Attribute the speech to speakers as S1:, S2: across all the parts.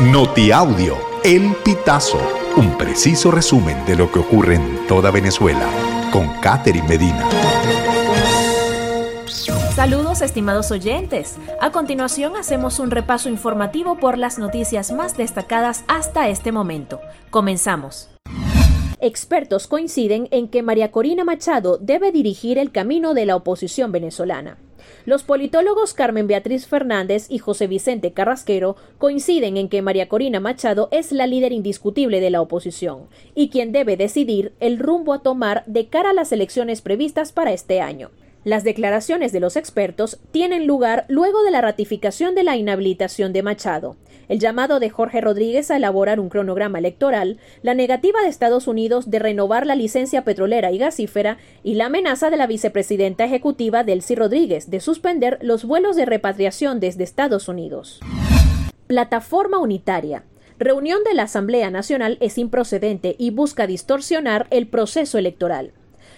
S1: Notiaudio, El Pitazo, un preciso resumen de lo que ocurre en toda Venezuela, con Catherine Medina.
S2: Saludos estimados oyentes. A continuación hacemos un repaso informativo por las noticias más destacadas hasta este momento. Comenzamos. Expertos coinciden en que María Corina Machado debe dirigir el camino de la oposición venezolana. Los politólogos Carmen Beatriz Fernández y José Vicente Carrasquero coinciden en que María Corina Machado es la líder indiscutible de la oposición y quien debe decidir el rumbo a tomar de cara a las elecciones previstas para este año. Las declaraciones de los expertos tienen lugar luego de la ratificación de la inhabilitación de Machado, el llamado de Jorge Rodríguez a elaborar un cronograma electoral, la negativa de Estados Unidos de renovar la licencia petrolera y gasífera y la amenaza de la vicepresidenta ejecutiva Delcy Rodríguez de suspender los vuelos de repatriación desde Estados Unidos. Plataforma Unitaria. Reunión de la Asamblea Nacional es improcedente y busca distorsionar el proceso electoral.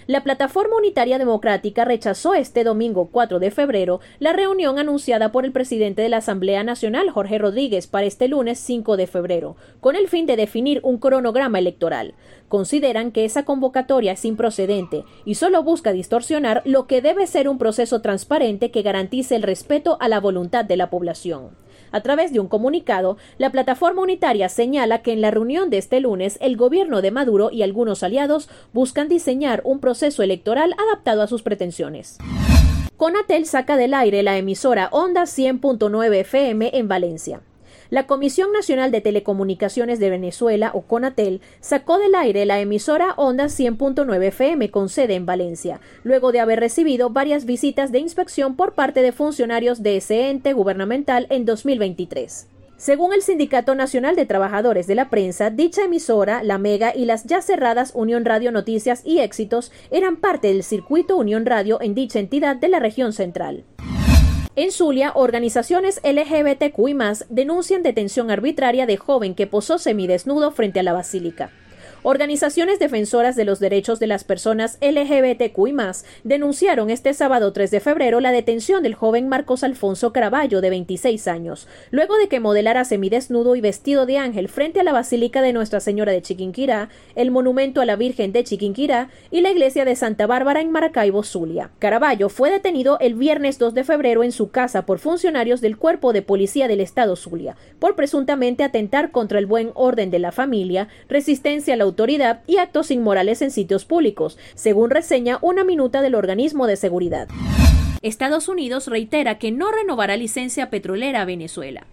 S2: La Plataforma Unitaria Democrática rechazó este domingo 4 de febrero la reunión anunciada por el presidente de la Asamblea Nacional, Jorge Rodríguez, para este lunes 5 de febrero, con el fin de definir un cronograma electoral. Consideran que esa convocatoria es improcedente y solo busca distorsionar lo que debe ser un proceso transparente que garantice el respeto a la voluntad de la población. A través de un comunicado, la plataforma unitaria señala que en la reunión de este lunes el gobierno de Maduro y algunos aliados buscan diseñar un proceso electoral adaptado a sus pretensiones. Conatel saca del aire la emisora Onda 100.9 FM en Valencia. La Comisión Nacional de Telecomunicaciones de Venezuela, o CONATEL, sacó del aire la emisora Onda 100.9 FM con sede en Valencia, luego de haber recibido varias visitas de inspección por parte de funcionarios de ese ente gubernamental en 2023. Según el Sindicato Nacional de Trabajadores de la Prensa, dicha emisora, la Mega y las ya cerradas Unión Radio Noticias y Éxitos eran parte del circuito Unión Radio en dicha entidad de la región central. En Zulia, organizaciones LGBTQI denuncian detención arbitraria de joven que posó semidesnudo frente a la basílica. Organizaciones defensoras de los derechos de las personas LGBTQI denunciaron este sábado 3 de febrero la detención del joven Marcos Alfonso Caraballo, de 26 años, luego de que modelara semidesnudo y vestido de ángel frente a la Basílica de Nuestra Señora de Chiquinquirá, el Monumento a la Virgen de Chiquinquirá y la Iglesia de Santa Bárbara en Maracaibo, Zulia. Caraballo fue detenido el viernes 2 de febrero en su casa por funcionarios del Cuerpo de Policía del Estado Zulia, por presuntamente atentar contra el buen orden de la familia, resistencia a la autoridad y actos inmorales en sitios públicos, según reseña una minuta del organismo de seguridad. Estados Unidos reitera que no renovará licencia petrolera a Venezuela.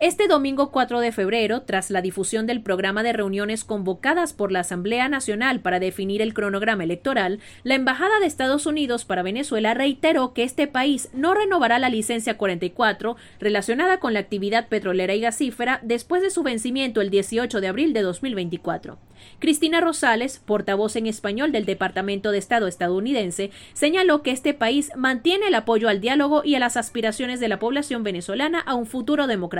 S2: Este domingo 4 de febrero, tras la difusión del programa de reuniones convocadas por la Asamblea Nacional para definir el cronograma electoral, la Embajada de Estados Unidos para Venezuela reiteró que este país no renovará la licencia 44 relacionada con la actividad petrolera y gasífera después de su vencimiento el 18 de abril de 2024. Cristina Rosales, portavoz en español del Departamento de Estado estadounidense, señaló que este país mantiene el apoyo al diálogo y a las aspiraciones de la población venezolana a un futuro democrático.